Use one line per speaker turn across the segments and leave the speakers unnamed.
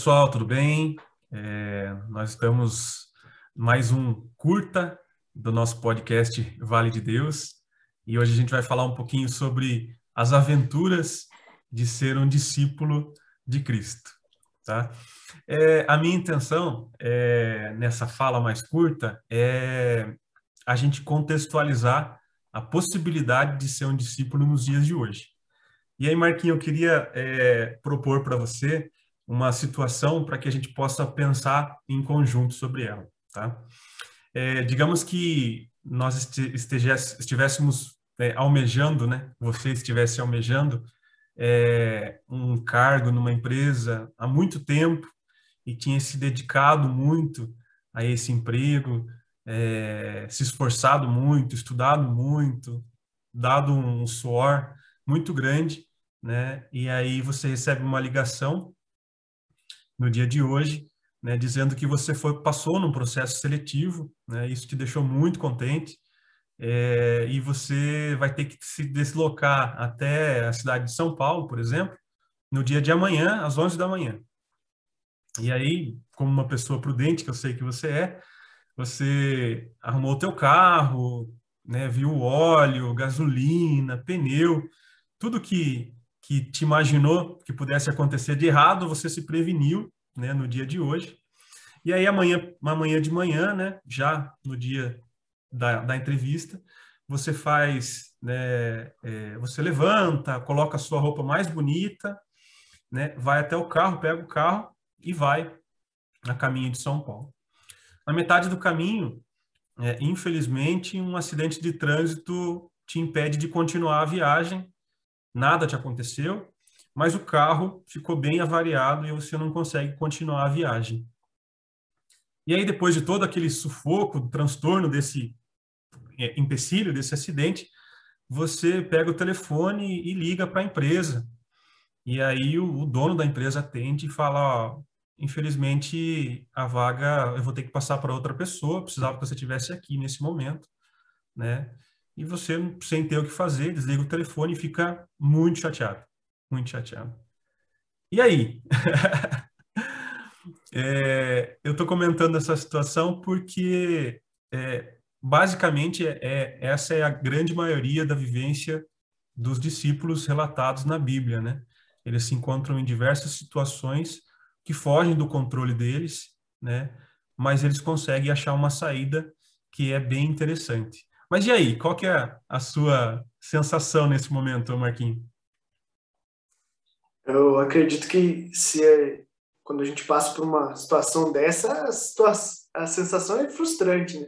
pessoal, tudo bem? É, nós estamos mais um curta do nosso podcast Vale de Deus e hoje a gente vai falar um pouquinho sobre as aventuras de ser um discípulo de Cristo, tá? É, a minha intenção é, nessa fala mais curta é a gente contextualizar a possibilidade de ser um discípulo nos dias de hoje. E aí, Marquinhos, eu queria é, propor para você uma situação para que a gente possa pensar em conjunto sobre ela, tá? É, digamos que nós estivéssemos é, almejando, né? Você estivesse almejando é, um cargo numa empresa há muito tempo e tinha se dedicado muito a esse emprego, é, se esforçado muito, estudado muito, dado um suor muito grande, né? E aí você recebe uma ligação no dia de hoje, né, dizendo que você foi passou num processo seletivo, né? Isso te deixou muito contente. É, e você vai ter que se deslocar até a cidade de São Paulo, por exemplo, no dia de amanhã, às 11 da manhã. E aí, como uma pessoa prudente, que eu sei que você é, você arrumou o teu carro, né, viu óleo, gasolina, pneu, tudo que que te imaginou que pudesse acontecer de errado, você se preveniu, né, no dia de hoje. E aí amanhã, amanhã de manhã, né, já no dia da, da entrevista, você faz, né, é, você levanta, coloca a sua roupa mais bonita, né, vai até o carro, pega o carro e vai a caminho de São Paulo. Na metade do caminho, é, infelizmente, um acidente de trânsito te impede de continuar a viagem nada te aconteceu, mas o carro ficou bem avariado e você não consegue continuar a viagem. E aí, depois de todo aquele sufoco, transtorno desse é, empecilho, desse acidente, você pega o telefone e liga para a empresa. E aí o, o, dono da empresa atende e fala, ó, infelizmente a vaga eu vou ter que passar para outra pessoa, precisava que você estivesse aqui nesse momento, né? E você, sem ter o que fazer, desliga o telefone e fica muito chateado. Muito chateado. E aí? é, eu estou comentando essa situação porque, é, basicamente, é, é, essa é a grande maioria da vivência dos discípulos relatados na Bíblia, né? Eles se encontram em diversas situações que fogem do controle deles, né? Mas eles conseguem achar uma saída que é bem interessante. Mas e aí, qual que é a sua sensação nesse momento, Marquinhos?
Eu acredito que se é, quando a gente passa por uma situação dessa, a, situação, a sensação é frustrante, né?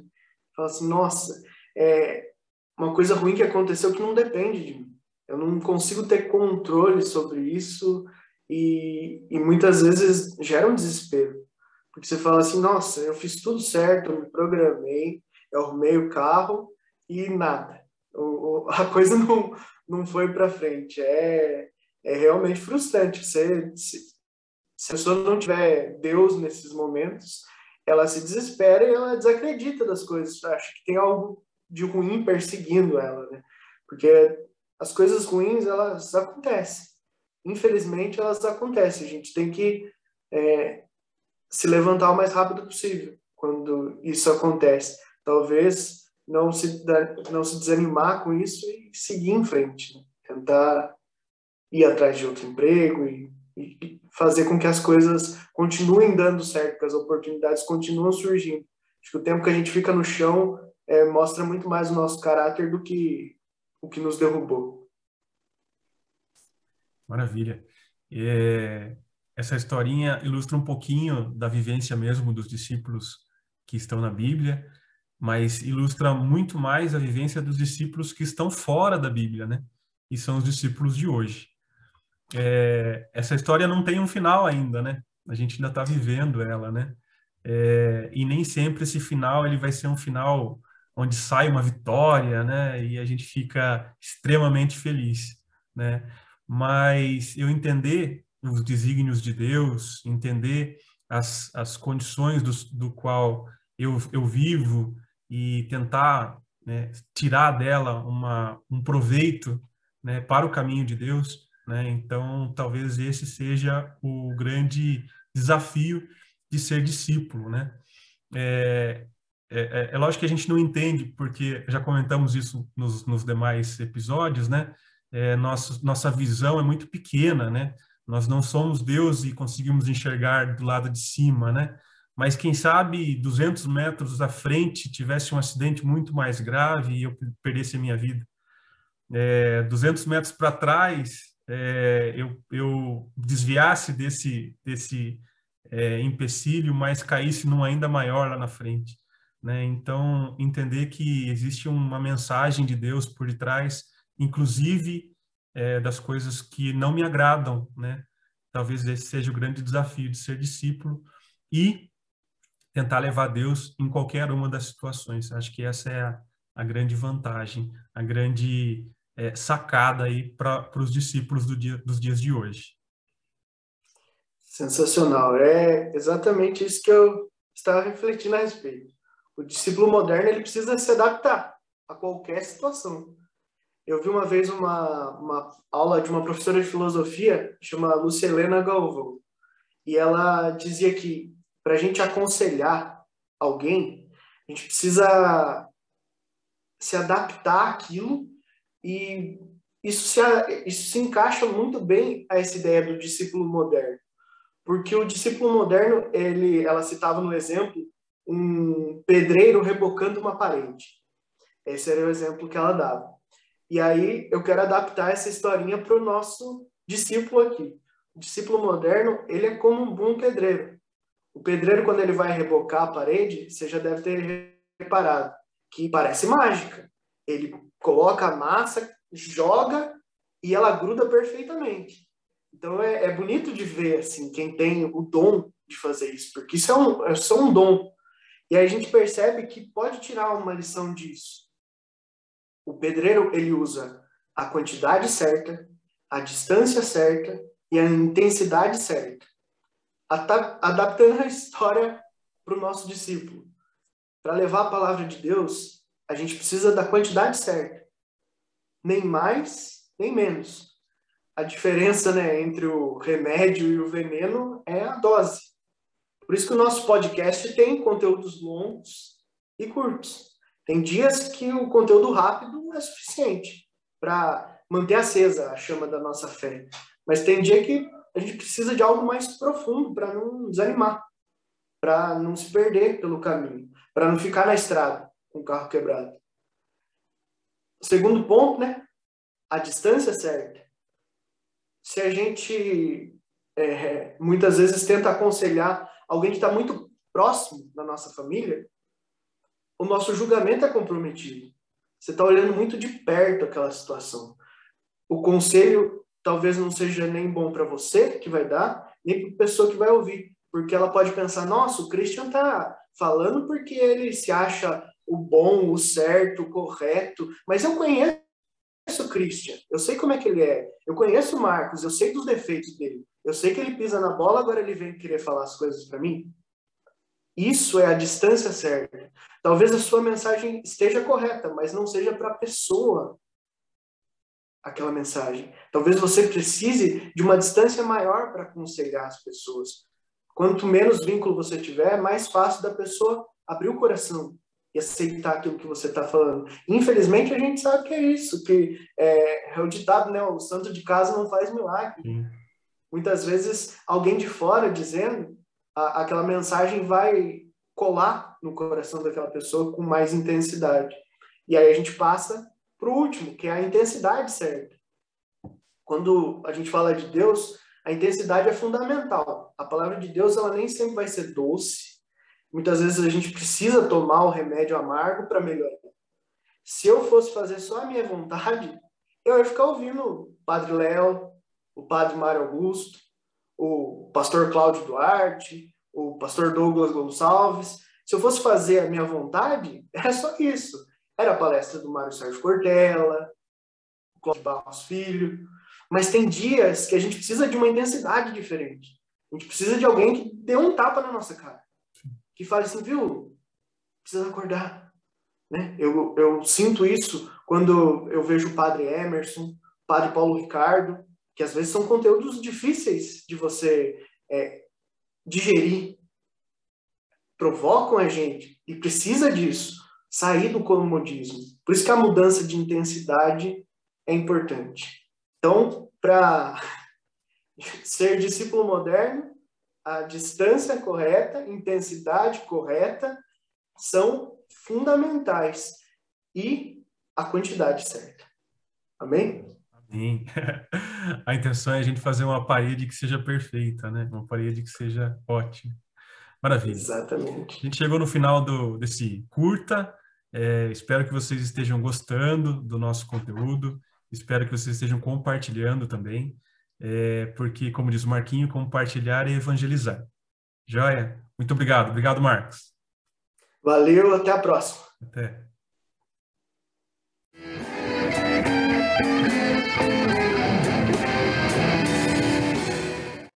Fala assim, nossa, é uma coisa ruim que aconteceu que não depende de mim. Eu não consigo ter controle sobre isso e, e muitas vezes gera um desespero. Porque você fala assim, nossa, eu fiz tudo certo, eu me programei, eu arrumei o carro, e nada. O, a coisa não, não foi para frente. É, é realmente frustrante. Você, se, se a pessoa não tiver Deus nesses momentos, ela se desespera e ela desacredita das coisas. Acha que tem algo de ruim perseguindo ela, né? Porque as coisas ruins, elas acontecem. Infelizmente, elas acontecem. A gente tem que é, se levantar o mais rápido possível quando isso acontece. Talvez não se, não se desanimar com isso e seguir em frente. Né? Tentar ir atrás de outro emprego e, e, fazer com que as coisas continuem dando certo, que as oportunidades continuam surgindo. Acho que o tempo que a gente fica no chão é, mostra muito mais o nosso caráter do que o que nos derrubou.
Maravilha. É, essa historinha ilustra um pouquinho da vivência mesmo dos discípulos que estão na Bíblia mas ilustra muito mais a vivência dos discípulos que estão fora da Bíblia, né? E são os discípulos de hoje. É, essa história não tem um final ainda, né? A gente ainda está vivendo ela, né? É, e nem sempre esse final ele vai ser um final onde sai uma vitória, né? E a gente fica extremamente feliz, né? Mas eu entender os desígnios de Deus, entender as, as condições do, do qual eu, eu vivo, e tentar né, tirar dela uma, um proveito né, para o caminho de Deus. Né? Então, talvez esse seja o grande desafio de ser discípulo, né? É, é, é, é, lógico que a gente não entende, porque já comentamos isso nos, nos demais episódios, né? É, nossa, nossa visão é muito pequena, né? Nós não somos Deus e conseguimos enxergar do lado de cima, né? Mas quem sabe 200 metros à frente tivesse um acidente muito mais grave e eu perdesse a minha vida. É, 200 metros para trás, é, eu, eu desviasse desse, desse é, empecilho, mas caísse num ainda maior lá na frente. Né? Então, entender que existe uma mensagem de Deus por detrás, inclusive é, das coisas que não me agradam, né? Talvez esse seja o grande desafio de ser discípulo e tentar levar Deus em qualquer uma das situações. Acho que essa é a, a grande vantagem, a grande é, sacada aí para os discípulos do dia, dos dias de hoje.
Sensacional. É exatamente isso que eu estava refletindo a respeito. O discípulo moderno ele precisa se adaptar a qualquer situação. Eu vi uma vez uma, uma aula de uma professora de filosofia, chama Lucelena Galvão, e ela dizia que para a gente aconselhar alguém, a gente precisa se adaptar àquilo e isso se, isso se encaixa muito bem a essa ideia do discípulo moderno. Porque o discípulo moderno, ele, ela citava no exemplo um pedreiro rebocando uma parede. Esse era o exemplo que ela dava. E aí eu quero adaptar essa historinha para o nosso discípulo aqui. O discípulo moderno, ele é como um bom pedreiro. O pedreiro, quando ele vai rebocar a parede, você já deve ter reparado que parece mágica. Ele coloca a massa, joga e ela gruda perfeitamente. Então é, é, bonito de ver assim quem tem o dom de fazer isso, porque isso é, um, é só um dom. E a gente percebe que pode tirar uma lição disso. O pedreiro ele usa a quantidade certa, a distância certa e a intensidade certa, adaptando a história para o nosso discípulo. Para levar a palavra de Deus, a gente precisa da quantidade certa, nem mais nem menos a diferença né, entre o remédio e o veneno é a dose. Por isso que o nosso podcast tem conteúdos longos e curtos. Tem dias que o conteúdo rápido é suficiente para manter acesa a chama da nossa fé. Mas tem dia que a gente precisa de algo mais profundo para não desanimar, para não se perder pelo caminho, para não ficar na estrada com o carro quebrado. Segundo ponto, né? A distância certa se a gente é, muitas vezes tenta aconselhar alguém que está muito próximo da nossa família, o nosso julgamento é comprometido. Você está olhando muito de perto aquela situação. O conselho talvez não seja nem bom para você que vai dar, nem para a pessoa que vai ouvir, porque ela pode pensar: nossa, o Christian está falando porque ele se acha o bom, o certo, o correto, mas eu conheço o Christian, eu sei como é que ele é, eu conheço o Marcos, eu sei dos defeitos dele, eu sei que ele pisa na bola, agora ele vem querer falar as coisas para mim. Isso é a distância certa. Talvez a sua mensagem esteja correta, mas não seja para a pessoa aquela mensagem. Talvez você precise de uma distância maior para aconselhar as pessoas. Quanto menos vínculo você tiver, mais fácil da pessoa abrir o coração e aceitar aquilo que você está falando. Infelizmente, a gente sabe que é isso, que é, é, o ditado, né? O santo de casa não faz milagre. Sim. Muitas vezes, alguém de fora dizendo, a, aquela mensagem vai colar no coração daquela pessoa com mais intensidade. E aí a gente passa para o último, que é a intensidade certa. Quando a gente fala de Deus, a intensidade é fundamental. A palavra de Deus, ela nem sempre vai ser doce, Muitas vezes a gente precisa tomar o remédio amargo para melhorar. Se eu fosse fazer só a minha vontade, eu ia ficar ouvindo o Padre Léo, o Padre Mário Augusto, o Pastor Cláudio Duarte, o Pastor Douglas Gonçalves. Se eu fosse fazer a minha vontade, era só isso. Era a palestra do Mário Sérgio Cortella, o Cláudio Barros Filho. Mas tem dias que a gente precisa de uma intensidade diferente. A gente precisa de alguém que dê um tapa na nossa cara que fala assim, viu, precisa acordar. Né? Eu, eu sinto isso quando eu vejo o padre Emerson, o padre Paulo Ricardo, que às vezes são conteúdos difíceis de você é, digerir, provocam a gente e precisa disso, sair do comodismo. Por isso que a mudança de intensidade é importante. Então, para ser discípulo moderno, a distância correta, intensidade correta são fundamentais e a quantidade certa. Amém?
Amém. A intenção é a gente fazer uma parede que seja perfeita, né? Uma parede que seja ótima. Maravilha.
Exatamente.
A gente chegou no final do, desse curta. É, espero que vocês estejam gostando do nosso conteúdo. Espero que vocês estejam compartilhando também, é, porque, como diz o Marquinho, compartilhar e evangelizar. Joia? Muito obrigado. Obrigado, Marcos.
Valeu, até a próxima.
Até.